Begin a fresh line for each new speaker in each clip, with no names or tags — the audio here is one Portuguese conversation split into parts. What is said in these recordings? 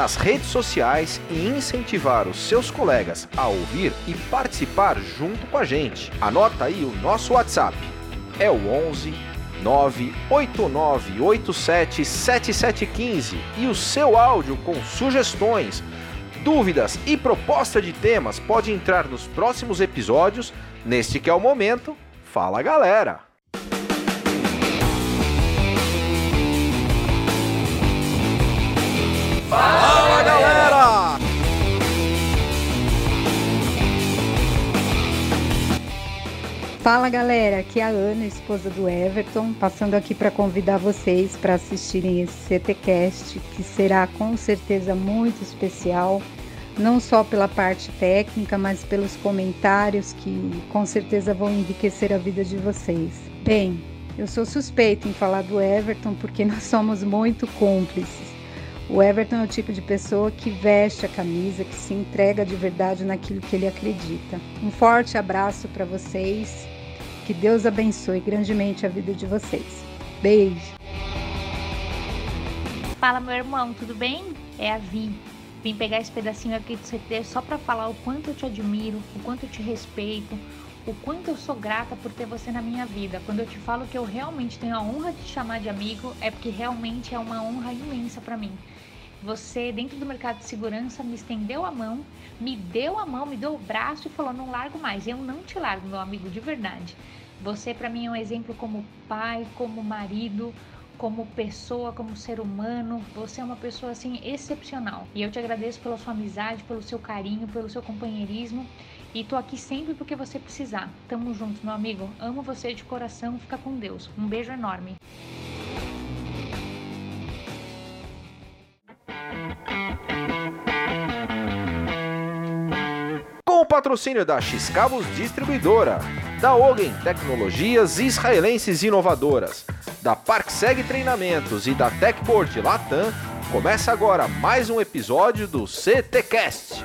nas redes sociais e incentivar os seus colegas a ouvir e participar junto com a gente. Anota aí o nosso WhatsApp. É o 11 989877715 e o seu áudio com sugestões, dúvidas e proposta de temas pode entrar nos próximos episódios. Neste que é o momento, fala galera! Fala galera!
Fala galera, aqui é a Ana, esposa do Everton, passando aqui para convidar vocês para assistirem esse CTcast, que será com certeza muito especial, não só pela parte técnica, mas pelos comentários que com certeza vão enriquecer a vida de vocês. Bem, eu sou suspeita em falar do Everton porque nós somos muito cúmplices. O Everton é o tipo de pessoa que veste a camisa, que se entrega de verdade naquilo que ele acredita. Um forte abraço para vocês. Que Deus abençoe grandemente a vida de vocês. Beijo.
Fala, meu irmão, tudo bem? É a Vi. Vim pegar esse pedacinho aqui do CT só para falar o quanto eu te admiro, o quanto eu te respeito, o quanto eu sou grata por ter você na minha vida. Quando eu te falo que eu realmente tenho a honra de te chamar de amigo, é porque realmente é uma honra imensa para mim. Você, dentro do mercado de segurança, me estendeu a mão, me deu a mão, me deu o braço e falou: não largo mais. Eu não te largo, meu amigo, de verdade. Você, para mim, é um exemplo como pai, como marido, como pessoa, como ser humano. Você é uma pessoa assim excepcional. E eu te agradeço pela sua amizade, pelo seu carinho, pelo seu companheirismo. E tô aqui sempre porque você precisar. Tamo junto, meu amigo. Amo você de coração. Fica com Deus. Um beijo enorme.
Patrocínio da X-Cabos Distribuidora, da Ogen Tecnologias Israelenses Inovadoras, da ParkSeg Treinamentos e da Techport Latam, começa agora mais um episódio do CTcast.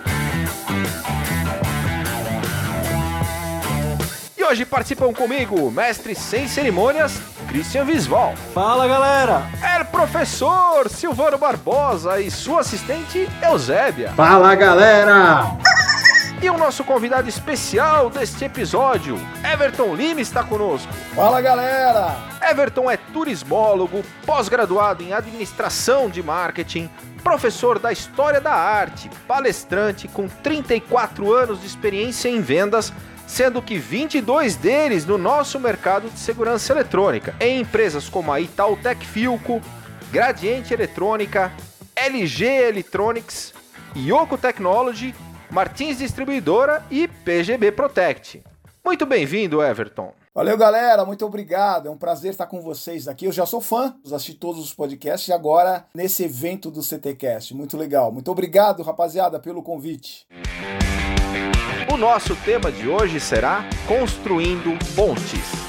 E hoje participam comigo o mestre sem cerimônias, Christian Visval.
Fala galera!
É professor Silvano Barbosa e sua assistente Eusébia.
Fala galera!
E o nosso convidado especial deste episódio, Everton Lima, está conosco.
Fala galera!
Everton é turismólogo, pós-graduado em administração de marketing, professor da história da arte, palestrante com 34 anos de experiência em vendas, sendo que 22 deles no nosso mercado de segurança eletrônica, em empresas como a Itautec Filco, Gradiente Eletrônica, LG Electronics, Yoko Technology, Martins Distribuidora e PGB Protect. Muito bem-vindo, Everton.
Valeu, galera. Muito obrigado. É um prazer estar com vocês aqui. Eu já sou fã, assisti todos os podcasts e agora nesse evento do CTcast. Muito legal. Muito obrigado, rapaziada, pelo convite.
O nosso tema de hoje será Construindo Pontes.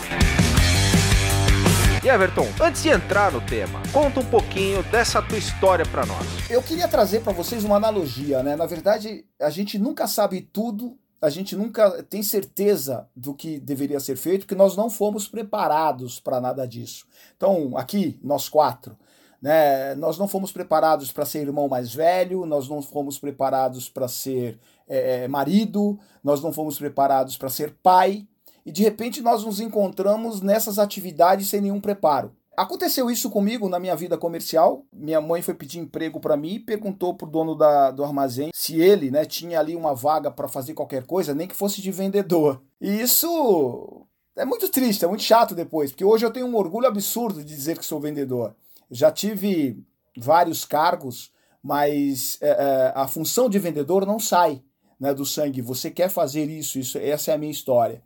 E Everton, antes de entrar no tema, conta um pouquinho dessa tua história para nós.
Eu queria trazer para vocês uma analogia, né? Na verdade, a gente nunca sabe tudo, a gente nunca tem certeza do que deveria ser feito, porque nós não fomos preparados para nada disso. Então, aqui, nós quatro, né? Nós não fomos preparados para ser irmão mais velho, nós não fomos preparados para ser é, marido, nós não fomos preparados para ser pai, e de repente nós nos encontramos nessas atividades sem nenhum preparo. Aconteceu isso comigo na minha vida comercial. Minha mãe foi pedir emprego para mim e perguntou pro dono da, do armazém se ele, né, tinha ali uma vaga para fazer qualquer coisa, nem que fosse de vendedor. E isso é muito triste, é muito chato depois, porque hoje eu tenho um orgulho absurdo de dizer que sou vendedor. já tive vários cargos, mas é, é, a função de vendedor não sai né, do sangue. Você quer fazer isso, isso, essa é a minha história.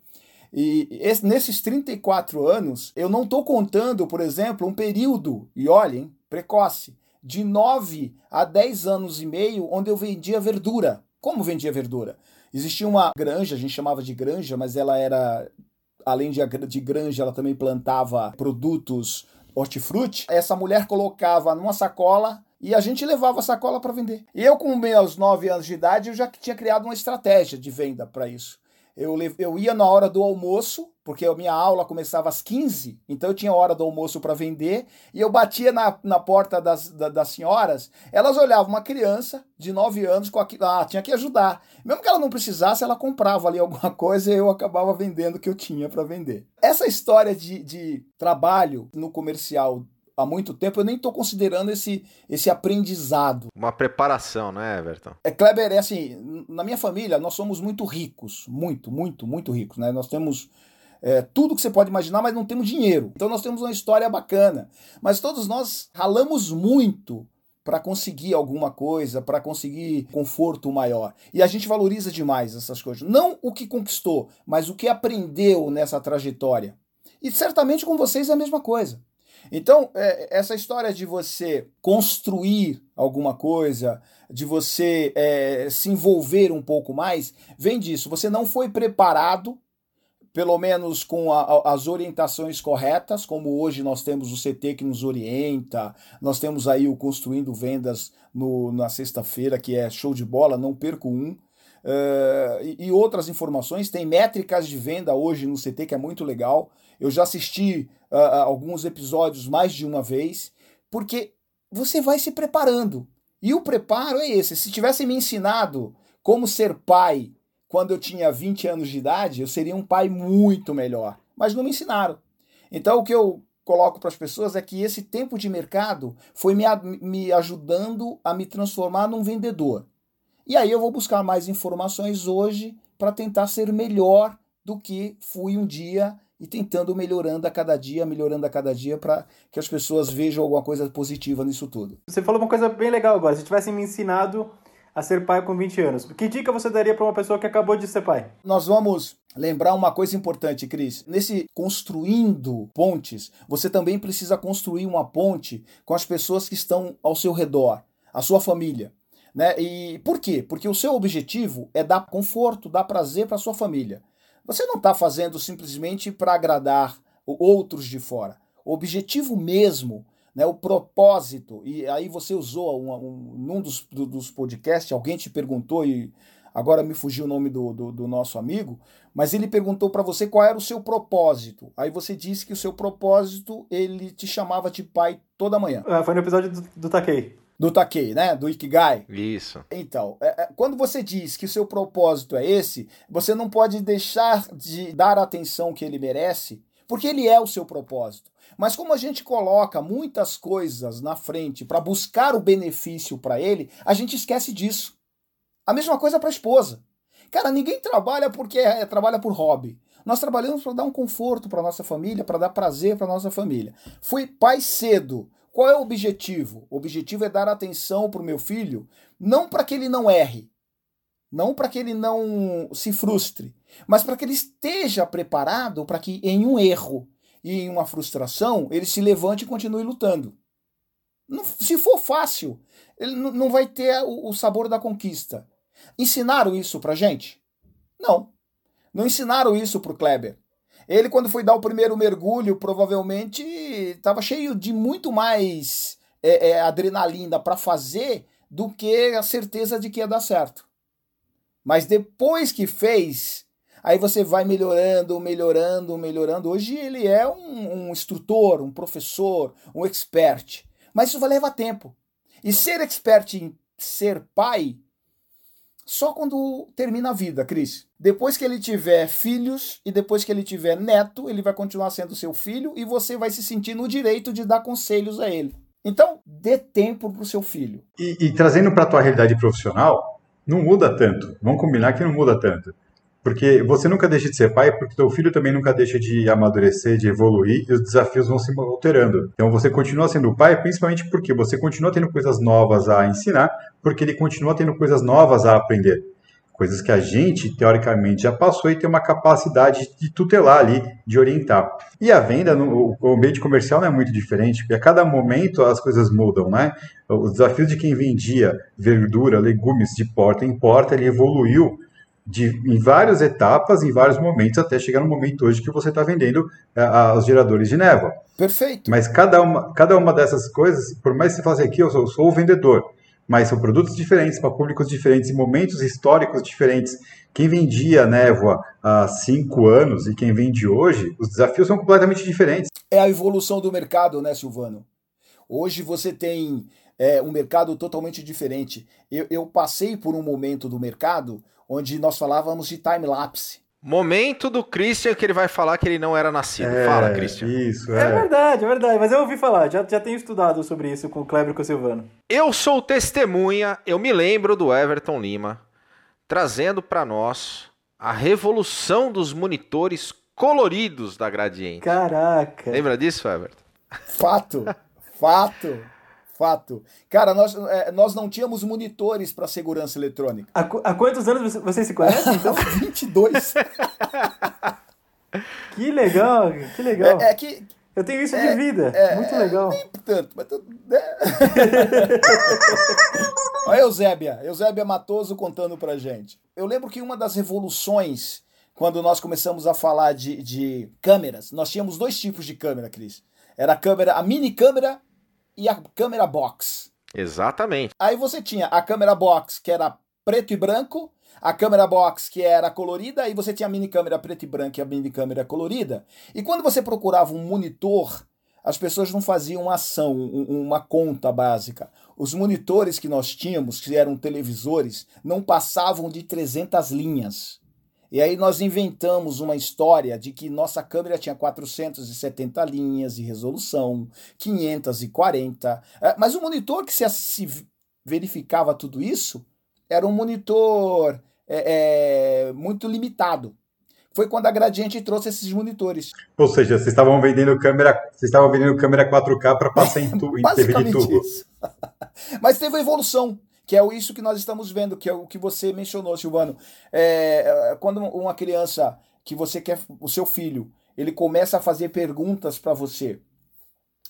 E esse, nesses 34 anos, eu não estou contando, por exemplo, um período, e olhem, precoce, de 9 a 10 anos e meio onde eu vendia verdura. Como vendia verdura? Existia uma granja, a gente chamava de granja, mas ela era, além de, de granja, ela também plantava produtos hortifruti. Essa mulher colocava numa sacola e a gente levava a sacola para vender. Eu, com meus 9 anos de idade, eu já tinha criado uma estratégia de venda para isso. Eu, eu ia na hora do almoço, porque a minha aula começava às 15, então eu tinha hora do almoço para vender, e eu batia na, na porta das, da, das senhoras, elas olhavam uma criança de 9 anos com aquilo, ah, tinha que ajudar. Mesmo que ela não precisasse, ela comprava ali alguma coisa e eu acabava vendendo o que eu tinha para vender. Essa história de, de trabalho no comercial há muito tempo, eu nem estou considerando esse, esse aprendizado.
Uma preparação, né, Everton?
É, Kleber, é assim, na minha família nós somos muito ricos, muito, muito, muito ricos, né? Nós temos é, tudo que você pode imaginar, mas não temos dinheiro. Então nós temos uma história bacana. Mas todos nós ralamos muito para conseguir alguma coisa, para conseguir conforto maior. E a gente valoriza demais essas coisas. Não o que conquistou, mas o que aprendeu nessa trajetória. E certamente com vocês é a mesma coisa. Então, é, essa história de você construir alguma coisa, de você é, se envolver um pouco mais, vem disso. Você não foi preparado, pelo menos com a, a, as orientações corretas, como hoje nós temos o CT que nos orienta, nós temos aí o Construindo Vendas no, na sexta-feira, que é show de bola, não perco um. Uh, e, e outras informações, tem métricas de venda hoje no CT que é muito legal. Eu já assisti uh, alguns episódios mais de uma vez, porque você vai se preparando. E o preparo é esse. Se tivessem me ensinado como ser pai quando eu tinha 20 anos de idade, eu seria um pai muito melhor. Mas não me ensinaram. Então o que eu coloco para as pessoas é que esse tempo de mercado foi me, me ajudando a me transformar num vendedor. E aí eu vou buscar mais informações hoje para tentar ser melhor do que fui um dia e tentando melhorando a cada dia, melhorando a cada dia para que as pessoas vejam alguma coisa positiva nisso tudo.
Você falou uma coisa bem legal agora. Se tivesse me ensinado a ser pai com 20 anos, que dica você daria para uma pessoa que acabou de ser pai?
Nós vamos lembrar uma coisa importante, Cris. Nesse construindo pontes, você também precisa construir uma ponte com as pessoas que estão ao seu redor, a sua família. Né? E por quê? Porque o seu objetivo é dar conforto, dar prazer para sua família. Você não está fazendo simplesmente para agradar outros de fora. O objetivo mesmo, né, o propósito, e aí você usou um, um, num dos, do, dos podcasts, alguém te perguntou, e agora me fugiu o nome do, do, do nosso amigo, mas ele perguntou para você qual era o seu propósito. Aí você disse que o seu propósito, ele te chamava de pai toda manhã.
Ah, foi no episódio do, do Takei
do Takei, né? Do Ikigai.
Isso.
Então, é, é, quando você diz que o seu propósito é esse, você não pode deixar de dar a atenção que ele merece, porque ele é o seu propósito. Mas como a gente coloca muitas coisas na frente para buscar o benefício para ele, a gente esquece disso. A mesma coisa para a esposa. Cara, ninguém trabalha porque é, trabalha por hobby. Nós trabalhamos para dar um conforto para nossa família, para dar prazer para nossa família. Fui pai cedo. Qual é o objetivo? O objetivo é dar atenção para o meu filho, não para que ele não erre, não para que ele não se frustre, mas para que ele esteja preparado para que em um erro e em uma frustração ele se levante e continue lutando. Não, se for fácil, ele não vai ter o, o sabor da conquista. Ensinaram isso para gente? Não. Não ensinaram isso para o Kleber. Ele, quando foi dar o primeiro mergulho, provavelmente estava cheio de muito mais é, é, adrenalina para fazer do que a certeza de que ia dar certo. Mas depois que fez, aí você vai melhorando, melhorando, melhorando. Hoje ele é um, um instrutor, um professor, um expert. Mas isso vai levar tempo. E ser expert em ser pai só quando termina a vida, Cris. Depois que ele tiver filhos e depois que ele tiver neto, ele vai continuar sendo seu filho e você vai se sentir no direito de dar conselhos a ele. Então, dê tempo para o seu filho.
E, e trazendo para a tua realidade profissional, não muda tanto. Vamos combinar que não muda tanto. Porque você nunca deixa de ser pai, porque teu filho também nunca deixa de amadurecer, de evoluir, e os desafios vão se alterando. Então você continua sendo pai, principalmente porque você continua tendo coisas novas a ensinar, porque ele continua tendo coisas novas a aprender. coisas que a gente, teoricamente, já passou e tem uma capacidade de tutelar ali, de orientar. E a venda, no, o ambiente comercial não é muito diferente, porque a cada momento as coisas mudam, né? O desafio de quem vendia verdura, legumes de porta em porta, ele evoluiu de, em várias etapas, em vários momentos, até chegar no momento hoje que você está vendendo uh, os geradores de névoa.
Perfeito.
Mas cada uma, cada uma dessas coisas, por mais que você faça aqui, eu sou, eu sou o vendedor mas são produtos diferentes para públicos diferentes, em momentos históricos diferentes. Quem vendia névoa há cinco anos e quem vende hoje, os desafios são completamente diferentes.
É a evolução do mercado, né, Silvano? Hoje você tem é, um mercado totalmente diferente. Eu, eu passei por um momento do mercado onde nós falávamos de time-lapse.
Momento do Christian que ele vai falar que ele não era nascido. É, Fala, Christian.
Isso,
é. é. verdade, é verdade. Mas eu ouvi falar, já, já tenho estudado sobre isso com o Kleber e com o Silvano.
Eu sou testemunha, eu me lembro do Everton Lima trazendo para nós a revolução dos monitores coloridos da Gradiente.
Caraca.
Lembra disso, Everton?
Fato, fato. Fato. Cara, nós, é, nós não tínhamos monitores para segurança eletrônica.
Há, há, quantos anos vocês se conhecem, então?
22.
que legal, que legal.
É, é que...
Eu tenho isso é, de vida. É, Muito legal.
Nem tanto, mas... Né? Olha a Eusébia. Eusébia Matoso contando pra gente. Eu lembro que uma das revoluções, quando nós começamos a falar de, de câmeras, nós tínhamos dois tipos de câmera, Cris. Era a câmera, a mini câmera e a câmera box.
Exatamente.
Aí você tinha a câmera box, que era preto e branco, a câmera box, que era colorida, e você tinha a mini câmera preto e branco e a mini câmera colorida. E quando você procurava um monitor, as pessoas não faziam uma ação, uma conta básica. Os monitores que nós tínhamos, que eram televisores, não passavam de 300 linhas. E aí nós inventamos uma história de que nossa câmera tinha 470 linhas de resolução, 540. É, mas o monitor que se, verificava tudo isso era um monitor é, é, muito limitado. Foi quando a Gradiente trouxe esses monitores.
Ou seja, vocês estavam vendendo câmera, vocês estavam vendendo câmera 4K para passar em, tu, em TV de tubo. Isso.
Mas teve uma evolução que é isso que nós estamos vendo, que é o que você mencionou, Silvano. É, é, quando uma criança que você quer, o seu filho, ele começa a fazer perguntas para você.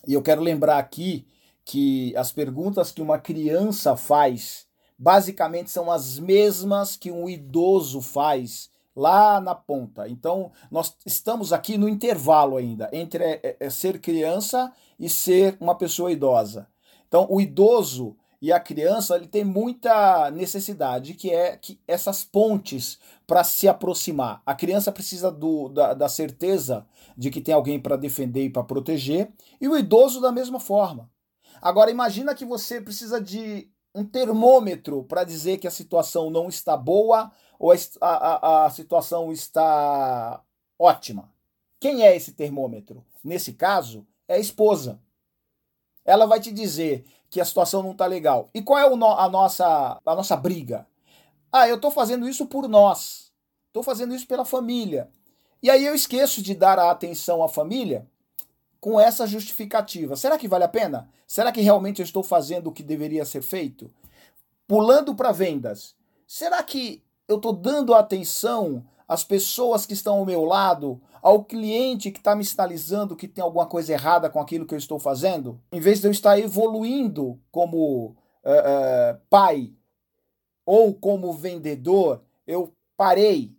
E eu quero lembrar aqui que as perguntas que uma criança faz, basicamente são as mesmas que um idoso faz lá na ponta. Então, nós estamos aqui no intervalo ainda entre é, é, ser criança e ser uma pessoa idosa. Então, o idoso e a criança ele tem muita necessidade, que é que essas pontes para se aproximar. A criança precisa do, da, da certeza de que tem alguém para defender e para proteger, e o idoso da mesma forma. Agora imagina que você precisa de um termômetro para dizer que a situação não está boa ou a, a, a situação está ótima. Quem é esse termômetro? Nesse caso, é a esposa. Ela vai te dizer que a situação não está legal. E qual é no, a, nossa, a nossa briga? Ah, eu estou fazendo isso por nós. Estou fazendo isso pela família. E aí eu esqueço de dar a atenção à família com essa justificativa. Será que vale a pena? Será que realmente eu estou fazendo o que deveria ser feito? Pulando para vendas. Será que eu estou dando atenção às pessoas que estão ao meu lado, ao cliente que está me sinalizando que tem alguma coisa errada com aquilo que eu estou fazendo, em vez de eu estar evoluindo como uh, uh, pai ou como vendedor, eu parei.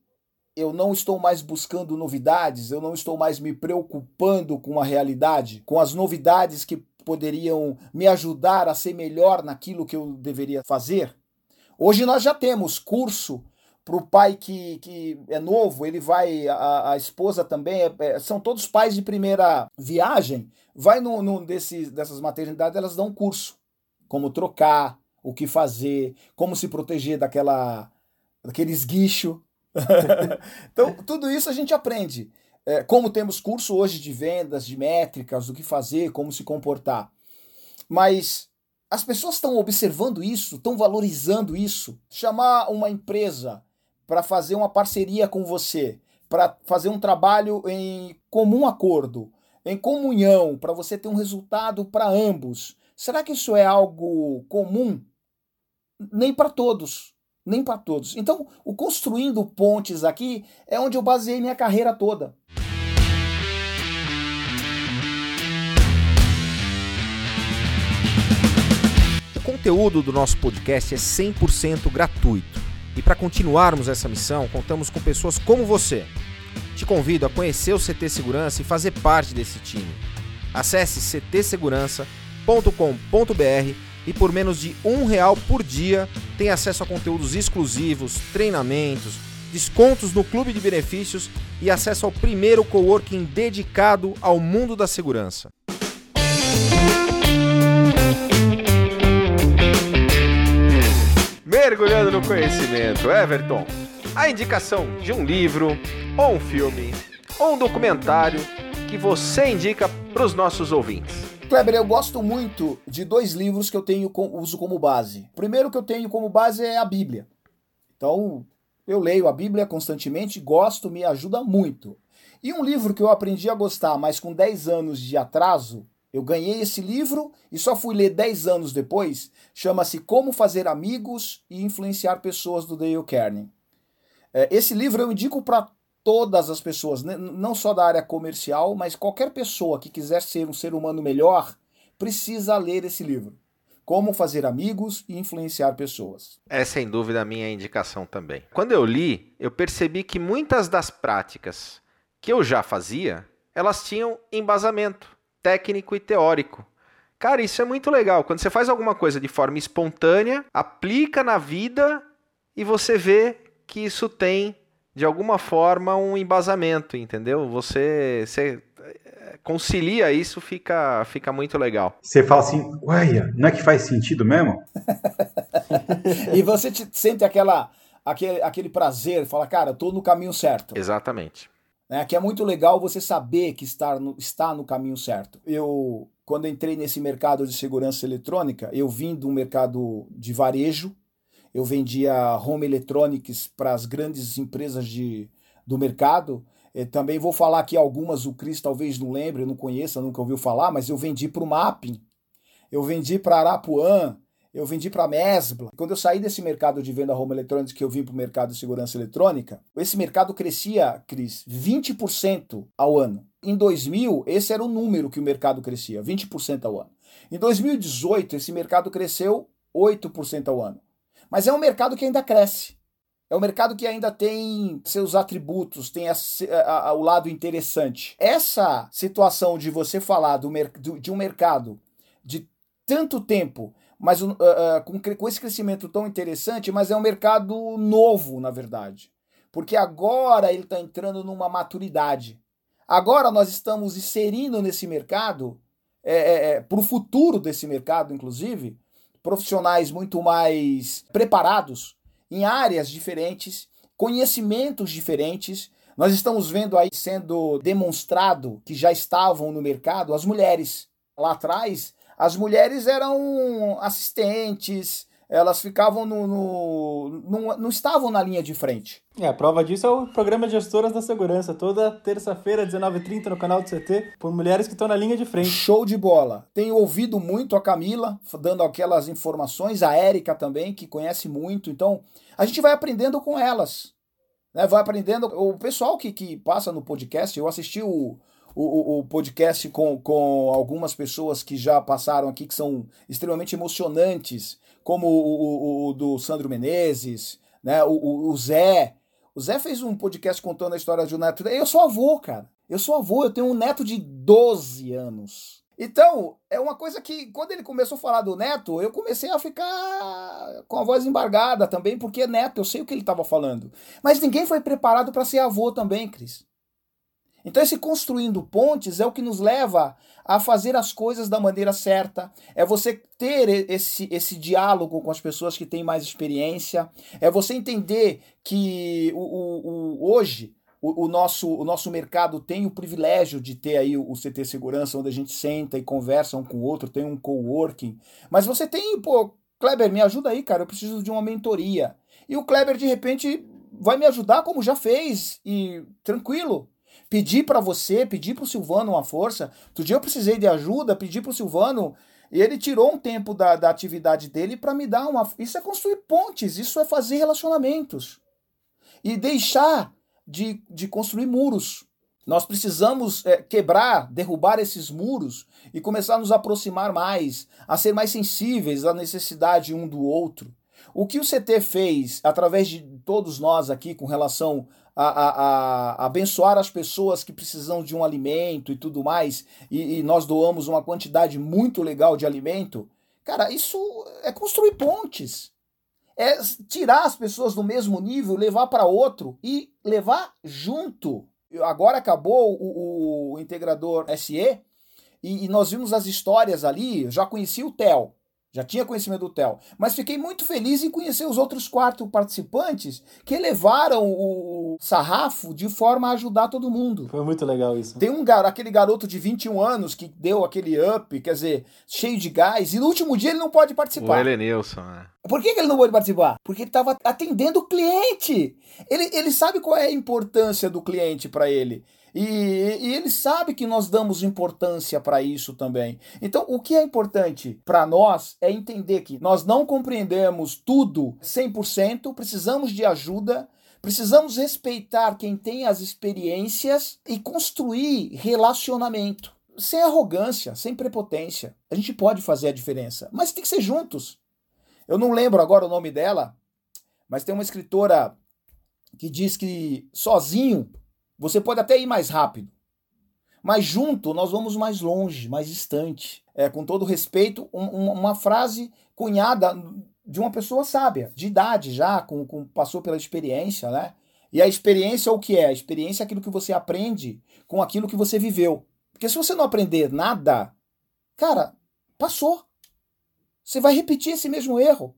Eu não estou mais buscando novidades, eu não estou mais me preocupando com a realidade, com as novidades que poderiam me ajudar a ser melhor naquilo que eu deveria fazer. Hoje nós já temos curso para o pai que, que é novo, ele vai, a, a esposa também, é, é, são todos pais de primeira viagem, vai num, desses, dessas maternidades, elas dão curso, como trocar, o que fazer, como se proteger daquela, daquele esguicho. então, tudo isso a gente aprende. É, como temos curso hoje de vendas, de métricas, o que fazer, como se comportar. Mas as pessoas estão observando isso, estão valorizando isso. Chamar uma empresa para fazer uma parceria com você, para fazer um trabalho em comum acordo, em comunhão, para você ter um resultado para ambos. Será que isso é algo comum? Nem para todos. nem para todos. Então, o construindo pontes aqui é onde eu baseei minha carreira toda.
O conteúdo do nosso podcast é 100% gratuito. E para continuarmos essa missão, contamos com pessoas como você. Te convido a conhecer o CT Segurança e fazer parte desse time. Acesse ctsegurança.com.br e por menos de um real por dia tem acesso a conteúdos exclusivos, treinamentos, descontos no clube de benefícios e acesso ao primeiro coworking dedicado ao mundo da segurança. Mergulhando no conhecimento, Everton, a indicação de um livro, ou um filme, ou um documentário que você indica para os nossos ouvintes.
Kleber, eu gosto muito de dois livros que eu tenho uso como base. O primeiro que eu tenho como base é a Bíblia. Então, eu leio a Bíblia constantemente, gosto, me ajuda muito. E um livro que eu aprendi a gostar, mas com 10 anos de atraso, eu ganhei esse livro e só fui ler 10 anos depois. Chama-se Como Fazer Amigos e Influenciar Pessoas do Dale Carnegie. É, esse livro eu indico para todas as pessoas, né? não só da área comercial, mas qualquer pessoa que quiser ser um ser humano melhor precisa ler esse livro. Como fazer amigos e influenciar pessoas.
É sem dúvida a minha indicação também. Quando eu li, eu percebi que muitas das práticas que eu já fazia, elas tinham embasamento técnico e teórico. Cara, isso é muito legal. Quando você faz alguma coisa de forma espontânea, aplica na vida e você vê que isso tem, de alguma forma, um embasamento, entendeu? Você, você eh, concilia isso, fica, fica muito legal.
Você fala assim, uai, não é que faz sentido mesmo?
e você te, sente aquela, aquele, aquele prazer, fala, cara, tô no caminho certo.
Exatamente
né? Que é muito legal você saber que está no, está no caminho certo. Eu, quando entrei nesse mercado de segurança eletrônica, eu vim do mercado de varejo, eu vendia home electronics para as grandes empresas de, do mercado. Eu também vou falar aqui algumas, o Cris talvez não lembre, não conheça, nunca ouviu falar, mas eu vendi para o Mapping, eu vendi para Arapuã, eu vendi para a Mesbla. Quando eu saí desse mercado de venda home electronics que eu vim para o mercado de segurança eletrônica, esse mercado crescia, Cris, 20% ao ano. Em 2000, esse era o número que o mercado crescia, 20% ao ano. Em 2018, esse mercado cresceu 8% ao ano. Mas é um mercado que ainda cresce. É um mercado que ainda tem seus atributos, tem a, a, a, o lado interessante. Essa situação de você falar do, de um mercado de tanto tempo mas uh, com, com esse crescimento tão interessante, mas é um mercado novo, na verdade. Porque agora ele está entrando numa maturidade. Agora nós estamos inserindo nesse mercado, é, é, é para o futuro desse mercado, inclusive, profissionais muito mais preparados em áreas diferentes, conhecimentos diferentes. Nós estamos vendo aí sendo demonstrado que já estavam no mercado as mulheres. Lá atrás, as mulheres eram assistentes, elas ficavam no, no, no, não estavam na linha de frente.
É, a prova disso é o programa Gestoras da Segurança, toda terça-feira, 19h30, no canal do CT, por mulheres que estão na linha de frente.
Show de bola. Tenho ouvido muito a Camila, dando aquelas informações, a Érica também, que conhece muito, então a gente vai aprendendo com elas. Né? Vai aprendendo. O pessoal que, que passa no podcast, eu assisti o, o, o, podcast com, com algumas pessoas que já passaram aqui, que são extremamente emocionantes, como o, o, o do Sandro Menezes, né? O, o, Zé. O Zé fez um podcast contando a história de um neto. Eu sou avô, cara. Eu sou avô, eu tenho um neto de 12 anos. Então, é uma coisa que, quando ele começou a falar do neto, eu comecei a ficar com a voz embargada também, porque é neto, eu sei o que ele estava falando. Mas ninguém foi preparado para ser avô também, Cris. Então, esse construindo pontes é o que nos leva a fazer as coisas da maneira certa. É você ter esse, esse diálogo com as pessoas que têm mais experiência. É você entender que o, o, o hoje o, o, nosso, o nosso mercado tem o privilégio de ter aí o, o CT Segurança, onde a gente senta e conversa um com o outro, tem um coworking. Mas você tem, pô, Kleber, me ajuda aí, cara, eu preciso de uma mentoria. E o Kleber, de repente, vai me ajudar como já fez, e tranquilo, pedir para você, pedir para o Silvano uma força. Outro dia eu precisei de ajuda, pedi para o Silvano E ele tirou um tempo da, da atividade dele para me dar uma. Isso é construir pontes, isso é fazer relacionamentos. E deixar de, de construir muros. Nós precisamos é, quebrar, derrubar esses muros e começar a nos aproximar mais, a ser mais sensíveis à necessidade um do outro. O que o CT fez através de todos nós aqui com relação a, a, a, abençoar as pessoas que precisam de um alimento e tudo mais, e, e nós doamos uma quantidade muito legal de alimento, cara, isso é construir pontes. É tirar as pessoas do mesmo nível, levar para outro e levar junto. Agora acabou o, o, integrador SE e, e, nós vimos as histórias ali. Eu já conheci o Theo, já tinha conhecimento do Theo, mas fiquei muito feliz em conhecer os outros quatro participantes que elevaram o sarrafo de forma a ajudar todo mundo.
Foi muito legal isso.
Tem um gar aquele garoto de 21 anos que deu aquele up, quer dizer, cheio de gás, e no último dia ele não pode participar.
O Helenilson, né?
Por que, que ele não pode participar? Porque ele estava atendendo o cliente. Ele, ele sabe qual é a importância do cliente para ele. E, e, ele sabe que nós damos importância para isso também. Então, o que é importante para nós é entender que nós não compreendemos tudo 100%, precisamos de ajuda, precisamos respeitar quem tem as experiências e construir relacionamento. Sem arrogância, sem prepotência. A gente pode fazer a diferença, mas tem que ser juntos. Eu não lembro agora o nome dela, mas tem uma escritora que diz que sozinho você pode até ir mais rápido, mas junto nós vamos mais longe, mais distante. É, com todo respeito, um, um, uma frase cunhada de uma pessoa sábia, de idade já, com, com, passou pela experiência, né? E a experiência é o que é? A experiência é aquilo que você aprende com aquilo que você viveu. Porque se você não aprender nada, cara, passou. Você vai repetir esse mesmo erro.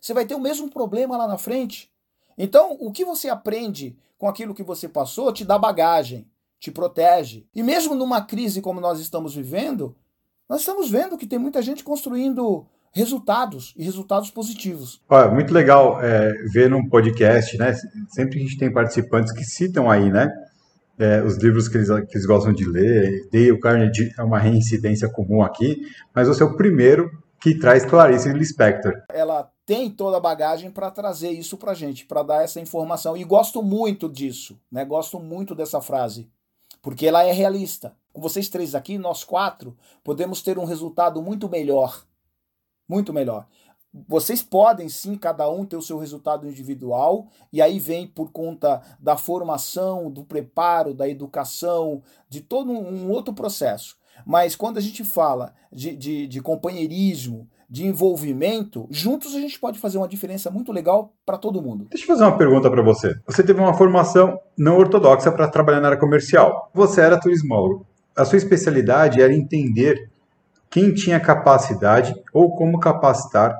Você vai ter o mesmo problema lá na frente. Então, o que você aprende com aquilo que você passou te dá bagagem, te protege. E mesmo numa crise como nós estamos vivendo, nós estamos vendo que tem muita gente construindo resultados e resultados positivos.
Olha, muito legal é, ver num podcast, né? Sempre a gente tem participantes que citam aí, né? É, os livros que eles, que eles gostam de ler. Dale Carnegie é uma reincidência comum aqui, mas você é o primeiro que traz Clarice Lispector.
Ela tem toda a bagagem para trazer isso para gente, para dar essa informação. E gosto muito disso, né? Gosto muito dessa frase, porque ela é realista. Com vocês três aqui, nós quatro, podemos ter um resultado muito melhor. Muito melhor. Vocês podem sim, cada um ter o seu resultado individual, e aí vem por conta da formação, do preparo, da educação, de todo um outro processo. Mas quando a gente fala de, de, de companheirismo, de envolvimento, juntos a gente pode fazer uma diferença muito legal para todo mundo.
Deixa eu fazer uma pergunta para você. Você teve uma formação não ortodoxa para trabalhar na área comercial. Você era turismólogo. A sua especialidade era entender quem tinha capacidade ou como capacitar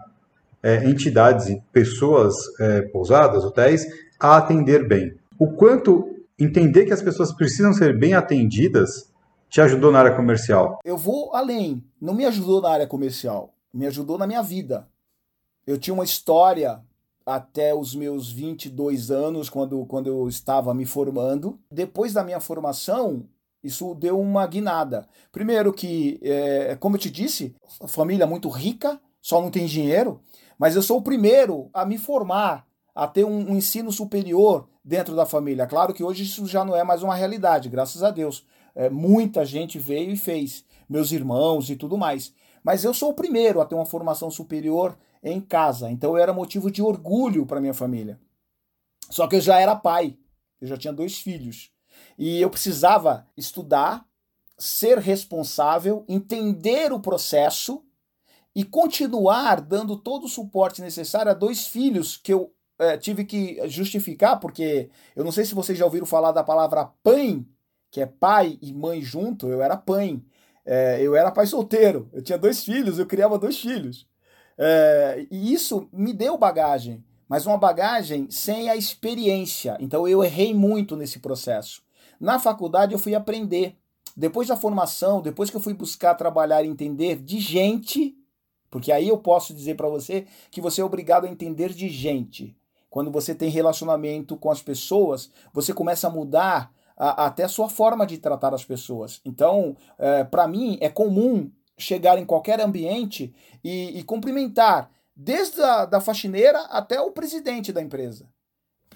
é, entidades e pessoas, é, pousadas, hotéis, a atender bem. O quanto entender que as pessoas precisam ser bem atendidas te ajudou na área comercial?
Eu vou além. Não me ajudou na área comercial me ajudou na minha vida. Eu tinha uma história até os meus 22 anos, quando, quando eu estava me formando. Depois da minha formação, isso deu uma guinada. Primeiro que, é, como eu te disse, família muito rica, só não tem dinheiro, mas eu sou o primeiro a me formar, a ter um, um ensino superior dentro da família. Claro que hoje isso já não é mais uma realidade, graças a Deus. É, muita gente veio e fez, meus irmãos e tudo mais. Mas eu sou o primeiro a ter uma formação superior em casa, então eu era motivo de orgulho para minha família. Só que eu já era pai, eu já tinha dois filhos. E eu precisava estudar, ser responsável, entender o processo e continuar dando todo o suporte necessário a dois filhos que eu é, tive que justificar, porque eu não sei se vocês já ouviram falar da palavra pai, que é pai e mãe junto, eu era pai. É, eu era pai solteiro, eu tinha dois filhos, eu criava dois filhos. É, e isso me deu bagagem, mas uma bagagem sem a experiência. Então eu errei muito nesse processo. Na faculdade eu fui aprender. Depois da formação, depois que eu fui buscar trabalhar e entender de gente, porque aí eu posso dizer para você que você é obrigado a entender de gente. Quando você tem relacionamento com as pessoas, você começa a mudar a, até a sua forma de tratar as pessoas. Então, é, para mim, é comum chegar em qualquer ambiente e, e cumprimentar, desde a da faxineira até o presidente da empresa.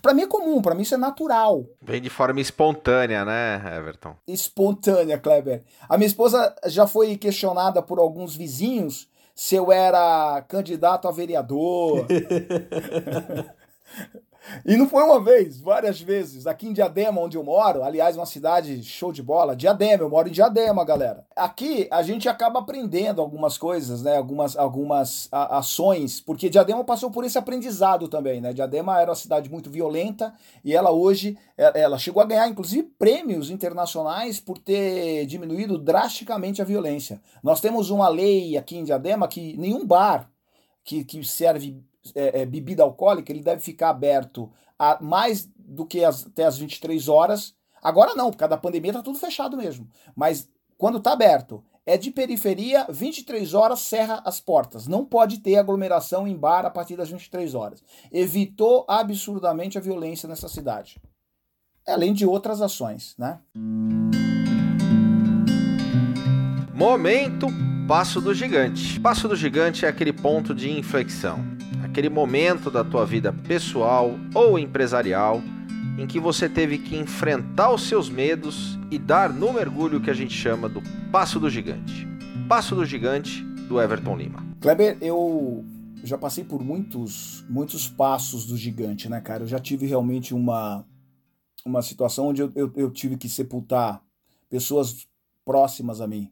Para mim é comum, para mim isso é natural.
Vem de forma espontânea, né, Everton?
Espontânea, Kleber. A minha esposa já foi questionada por alguns vizinhos se eu era candidato a vereador. E não foi uma vez, várias vezes. Aqui em Diadema, onde eu moro, aliás, uma cidade show de bola. Diadema, eu moro em Diadema, galera. Aqui a gente acaba aprendendo algumas coisas, né? Algumas, algumas a, ações, porque Diadema passou por esse aprendizado também, né? Diadema era uma cidade muito violenta e ela hoje, é, ela chegou a ganhar, inclusive, prêmios internacionais por ter diminuído drasticamente a violência. Nós temos uma lei aqui em Diadema que nenhum bar que, que serve é, é, bebida alcoólica, ele deve ficar aberto a mais do que as, até as 23 horas. Agora não, por causa da pandemia tá tudo fechado mesmo. Mas quando tá aberto, é de periferia, 23 horas cerra as portas. Não pode ter aglomeração em bar a partir das 23 horas. Evitou absurdamente a violência nessa cidade. Além de outras ações, né?
Momento Passo do Gigante. Passo do Gigante é aquele ponto de inflexão aquele momento da tua vida pessoal ou empresarial em que você teve que enfrentar os seus medos e dar no mergulho que a gente chama do passo do gigante. Passo do gigante do Everton Lima.
Kleber, eu já passei por muitos, muitos passos do gigante, né, cara? Eu já tive realmente uma, uma situação onde eu, eu, eu tive que sepultar pessoas próximas a mim.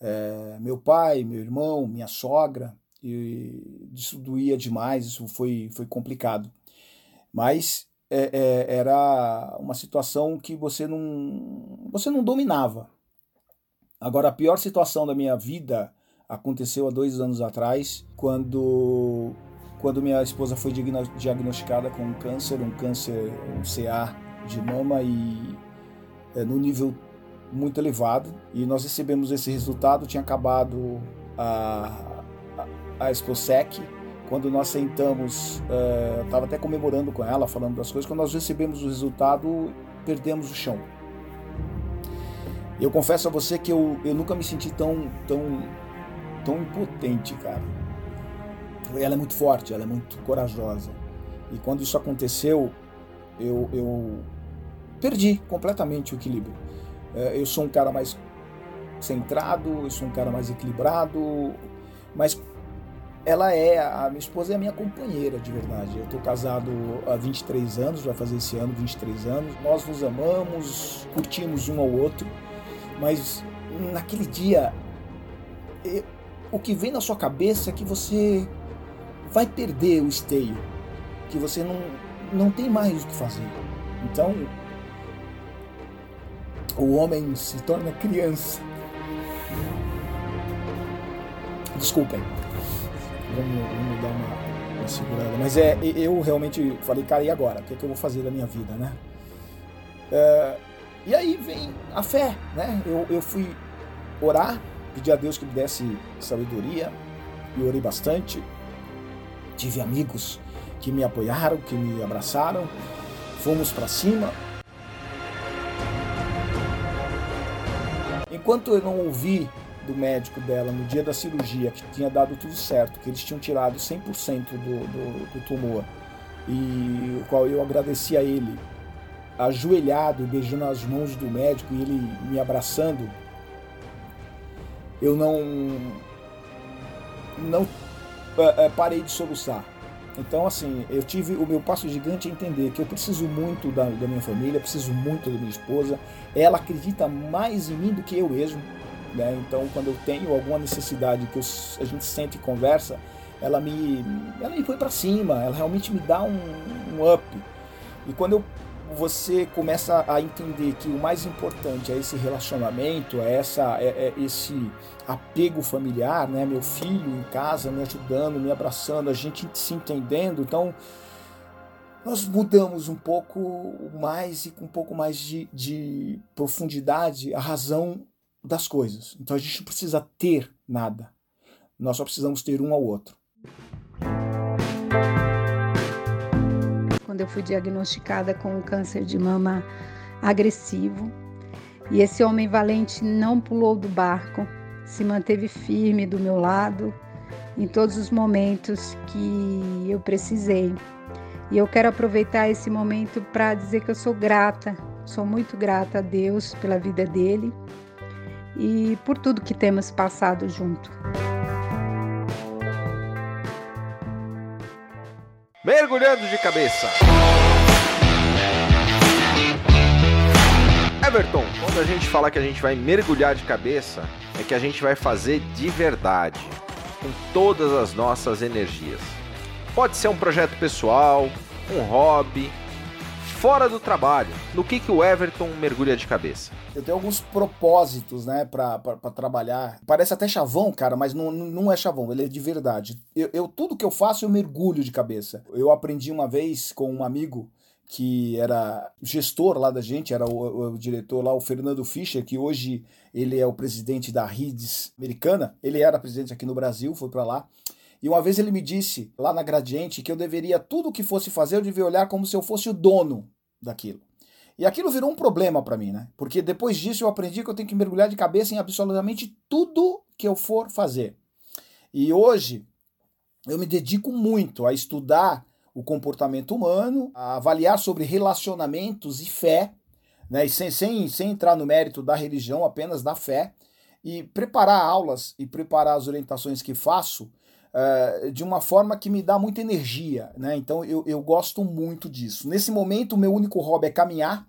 É, meu pai, meu irmão, minha sogra, e isso doía demais, isso foi, foi complicado. Mas é, é, era uma situação que você não, você não dominava. Agora, a pior situação da minha vida aconteceu há dois anos atrás, quando, quando minha esposa foi diagnosticada com um câncer, um câncer, um CA de mama e é, no nível muito elevado. E nós recebemos esse resultado, tinha acabado a, a ExpoSec, quando nós sentamos, uh, estava até comemorando com ela, falando das coisas, quando nós recebemos o resultado, perdemos o chão. Eu confesso a você que eu, eu nunca me senti tão, tão, tão impotente, cara. Ela é muito forte, ela é muito corajosa. E quando isso aconteceu, eu, eu perdi completamente o equilíbrio. Eh, eu sou um cara mais centrado, eu sou um cara mais equilibrado, mas ela é, a minha esposa é a minha companheira de verdade. Eu estou casado há 23 anos, vai fazer esse ano 23 anos. Nós nos amamos, curtimos um ao outro, mas naquele dia, o que vem na sua cabeça é que você vai perder o esteio, que você não, não tem mais o que fazer. Então, o homem se torna criança. Desculpem vamos, vamos dar uma, uma, segurada. Mas é, eu realmente falei, cara, e agora? O que, é que eu vou fazer da minha vida, né? É, e aí vem a fé, né? Eu, eu fui orar, pedir a Deus que me desse sabedoria, e orei bastante. Tive amigos que me apoiaram, que me abraçaram, fomos para cima. Enquanto eu não ouvi do médico dela no dia da cirurgia, que tinha dado tudo certo, que eles tinham tirado 100% do, do, do tumor, e o qual eu agradeci a ele, ajoelhado, beijando as mãos do médico e ele me abraçando, eu não não é, é, parei de soluçar. Então, assim, eu tive o meu passo gigante a entender que eu preciso muito da, da minha família, preciso muito da minha esposa. Ela acredita mais em mim do que eu mesmo. Né? Então, quando eu tenho alguma necessidade que a gente sente e conversa, ela me, ela me põe para cima, ela realmente me dá um, um up. E quando eu, você começa a entender que o mais importante é esse relacionamento, é, essa, é, é esse apego familiar, né? meu filho em casa me ajudando, me abraçando, a gente se entendendo, então nós mudamos um pouco mais e com um pouco mais de, de profundidade a razão das coisas. Então a gente não precisa ter nada. Nós só precisamos ter um ao outro.
Quando eu fui diagnosticada com um câncer de mama agressivo, e esse homem valente não pulou do barco, se manteve firme do meu lado em todos os momentos que eu precisei. E eu quero aproveitar esse momento para dizer que eu sou grata, sou muito grata a Deus pela vida dele e por tudo que temos passado junto.
Mergulhando de cabeça. Everton, quando a gente fala que a gente vai mergulhar de cabeça, é que a gente vai fazer de verdade, com todas as nossas energias. Pode ser um projeto pessoal, um hobby, fora do trabalho. No que, que o Everton mergulha de cabeça?
Eu tenho alguns propósitos, né, pra trabalhar. Parece até chavão, cara, mas não, não é chavão, ele é de verdade. Eu, eu, tudo que eu faço, eu mergulho de cabeça. Eu aprendi uma vez com um amigo que era gestor lá da gente, era o, o, diretor lá, o Fernando Fischer, que hoje ele é o presidente da RIDS americana. Ele era presidente aqui no Brasil, foi para lá. E uma vez ele me disse, lá na Gradiente, que eu deveria, tudo o que fosse fazer, eu devia olhar como se eu fosse o dono daquilo. E aquilo virou um problema para mim, né? Porque depois disso eu aprendi que eu tenho que mergulhar de cabeça em absolutamente tudo que eu for fazer. E hoje eu me dedico muito a estudar o comportamento humano, a avaliar sobre relacionamentos e fé, né? E sem, sem, sem entrar no mérito da religião, apenas da fé, e preparar aulas e preparar as orientações que faço uh, de uma forma que me dá muita energia, né? Então eu, eu gosto muito disso. Nesse momento, o meu único hobby é caminhar,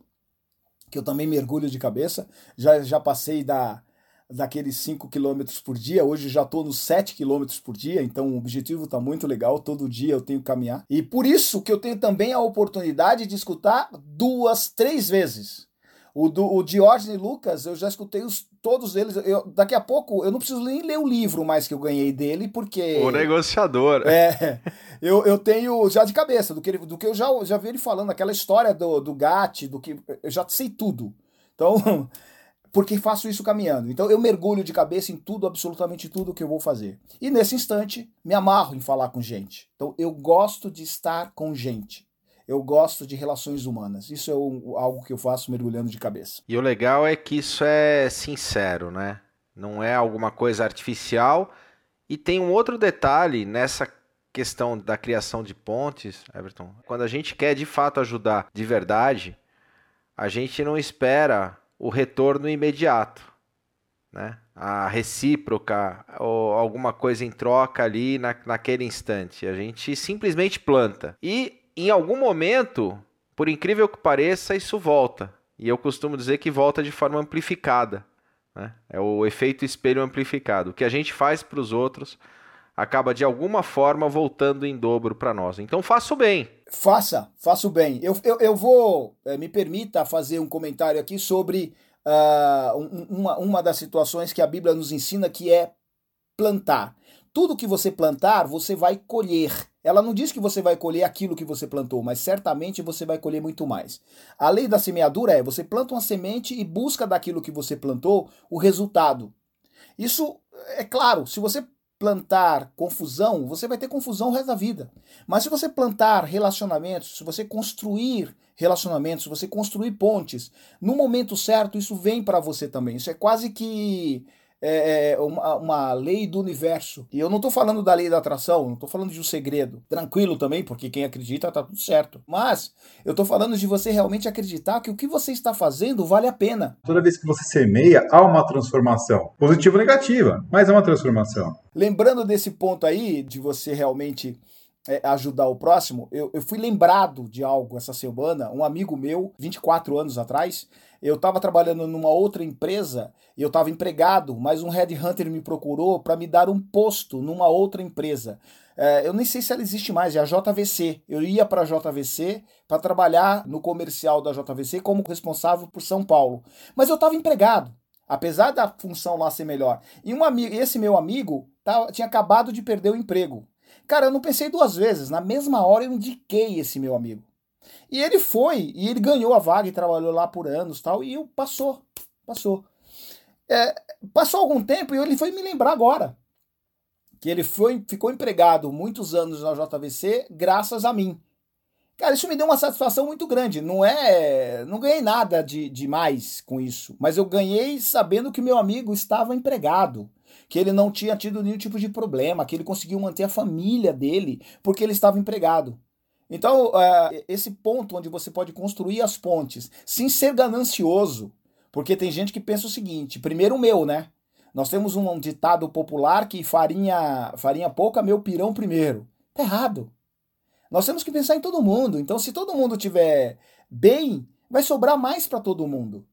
que eu também mergulho de cabeça. Já, já passei da, daqueles 5 km por dia, hoje já estou nos 7 km por dia, então o objetivo está muito legal, todo dia eu tenho que caminhar. E por isso que eu tenho também a oportunidade de escutar duas, três vezes. O, do, o Diógenes Lucas, eu já escutei os, todos eles. Eu, daqui a pouco, eu não preciso nem ler o livro mais que eu ganhei dele, porque.
O negociador.
É. Eu, eu tenho já de cabeça, do que, ele, do que eu já, já vi ele falando, aquela história do, do GAT, do que. Eu já sei tudo. Então. Porque faço isso caminhando. Então eu mergulho de cabeça em tudo, absolutamente tudo que eu vou fazer. E nesse instante, me amarro em falar com gente. Então eu gosto de estar com gente eu gosto de relações humanas. Isso é algo que eu faço mergulhando de cabeça.
E o legal é que isso é sincero, né? Não é alguma coisa artificial. E tem um outro detalhe nessa questão da criação de pontes, Everton. Quando a gente quer de fato ajudar de verdade, a gente não espera o retorno imediato, né? A recíproca ou alguma coisa em troca ali na, naquele instante. A gente simplesmente planta. E em algum momento, por incrível que pareça, isso volta. E eu costumo dizer que volta de forma amplificada. Né? É o efeito espelho amplificado. O que a gente faz para os outros acaba de alguma forma voltando em dobro para nós. Então faça o bem.
Faça, faça o bem. Eu, eu, eu vou, é, me permita fazer um comentário aqui sobre uh, uma, uma das situações que a Bíblia nos ensina que é plantar. Tudo que você plantar, você vai colher. Ela não diz que você vai colher aquilo que você plantou, mas certamente você vai colher muito mais. A lei da semeadura é: você planta uma semente e busca daquilo que você plantou o resultado. Isso é claro, se você plantar confusão, você vai ter confusão o resto da vida. Mas se você plantar relacionamentos, se você construir relacionamentos, se você construir pontes, no momento certo isso vem para você também. Isso é quase que é, é, uma, uma, lei do universo. E eu não estou falando da lei da atração, não estou falando de um segredo. Tranquilo também, porque quem acredita está tudo certo. Mas eu estou falando de você realmente acreditar que o que você está fazendo vale a pena.
Toda vez que você semeia, há uma transformação. Positiva ou negativa, mas é uma transformação.
Lembrando desse ponto aí, de você realmente é, ajudar o próximo, eu, eu fui lembrado de algo essa semana. Um amigo meu, 24 anos atrás, eu estava trabalhando numa outra empresa e eu estava empregado, mas um headhunter me procurou para me dar um posto numa outra empresa. É, eu nem sei se ela existe mais, é a JVC. Eu ia para a JVC para trabalhar no comercial da JVC como responsável por São Paulo. Mas eu estava empregado, apesar da função lá ser melhor. E um amigo, esse meu amigo tava, tinha acabado de perder o emprego. Cara, eu não pensei duas vezes. Na mesma hora eu indiquei esse meu amigo. E ele foi, e ele ganhou a vaga e trabalhou lá por anos tal, e passou, passou. É, passou algum tempo e ele foi me lembrar agora que ele foi, ficou empregado muitos anos na JVC graças a mim. Cara, isso me deu uma satisfação muito grande. Não é, não ganhei nada de, de mais com isso, mas eu ganhei sabendo que meu amigo estava empregado. Que ele não tinha tido nenhum tipo de problema, que ele conseguiu manter a família dele porque ele estava empregado. Então, uh, esse ponto onde você pode construir as pontes sem ser ganancioso, porque tem gente que pensa o seguinte: primeiro o meu, né? Nós temos um ditado popular que farinha, farinha pouca, meu pirão primeiro. Tá errado. Nós temos que pensar em todo mundo. Então, se todo mundo tiver bem, vai sobrar mais para todo mundo.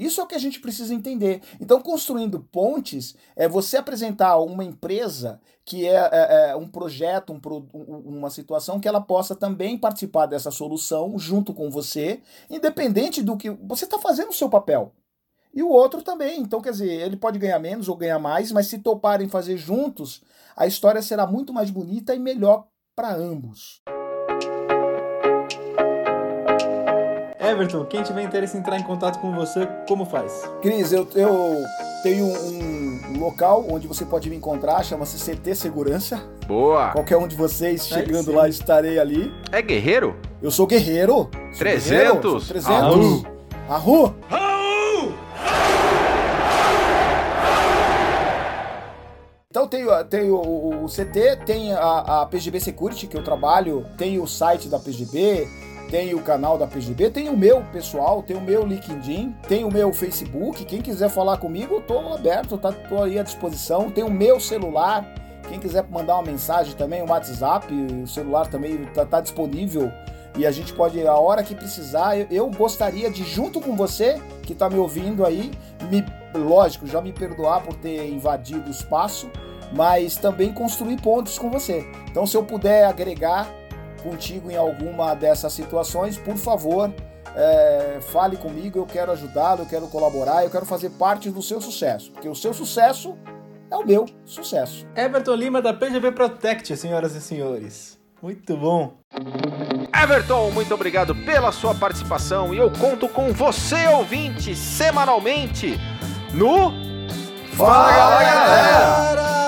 Isso é o que a gente precisa entender. Então, construindo pontes é você apresentar uma empresa que é, é, é um projeto, um, uma situação que ela possa também participar dessa solução junto com você, independente do que você está fazendo o seu papel. E o outro também. Então, quer dizer, ele pode ganhar menos ou ganhar mais, mas se toparem fazer juntos, a história será muito mais bonita e melhor para ambos.
Everton, quem tiver interesse em entrar em contato com você, como faz?
Cris, eu, eu tenho um local onde você pode me encontrar, chama-se CT Segurança.
Boa!
Qualquer um de vocês chegando lá, estarei ali.
É guerreiro?
Eu sou guerreiro.
Sou 300? Guerreiro, sou
300. Arru! Arru! Então tem, tem o, o, CT, tem a, a, PGB Security, que eu trabalho, tem o site da PGB, tem o canal da PGB, tem o meu pessoal, tem o meu LinkedIn, tem o meu Facebook. Quem quiser falar comigo, eu tô aberto, tá, tô aí à disposição. Tem o meu celular. Quem quiser mandar uma mensagem também, o WhatsApp, o celular também tá, tá disponível e a gente pode, a hora que precisar, eu, eu gostaria de, junto com você que está me ouvindo aí, me, lógico, já me perdoar por ter invadido o espaço, mas também construir pontos com você. Então, se eu puder agregar contigo em alguma dessas situações, por favor, é, fale comigo, eu quero ajudá-lo, eu quero colaborar, eu quero fazer parte do seu sucesso, porque o seu sucesso é o meu sucesso.
Everton Lima da PGB Protect, senhoras e senhores. Muito bom.
Everton, muito obrigado pela sua participação e eu conto com você, ouvinte, semanalmente no
Fala, Fala galera! galera!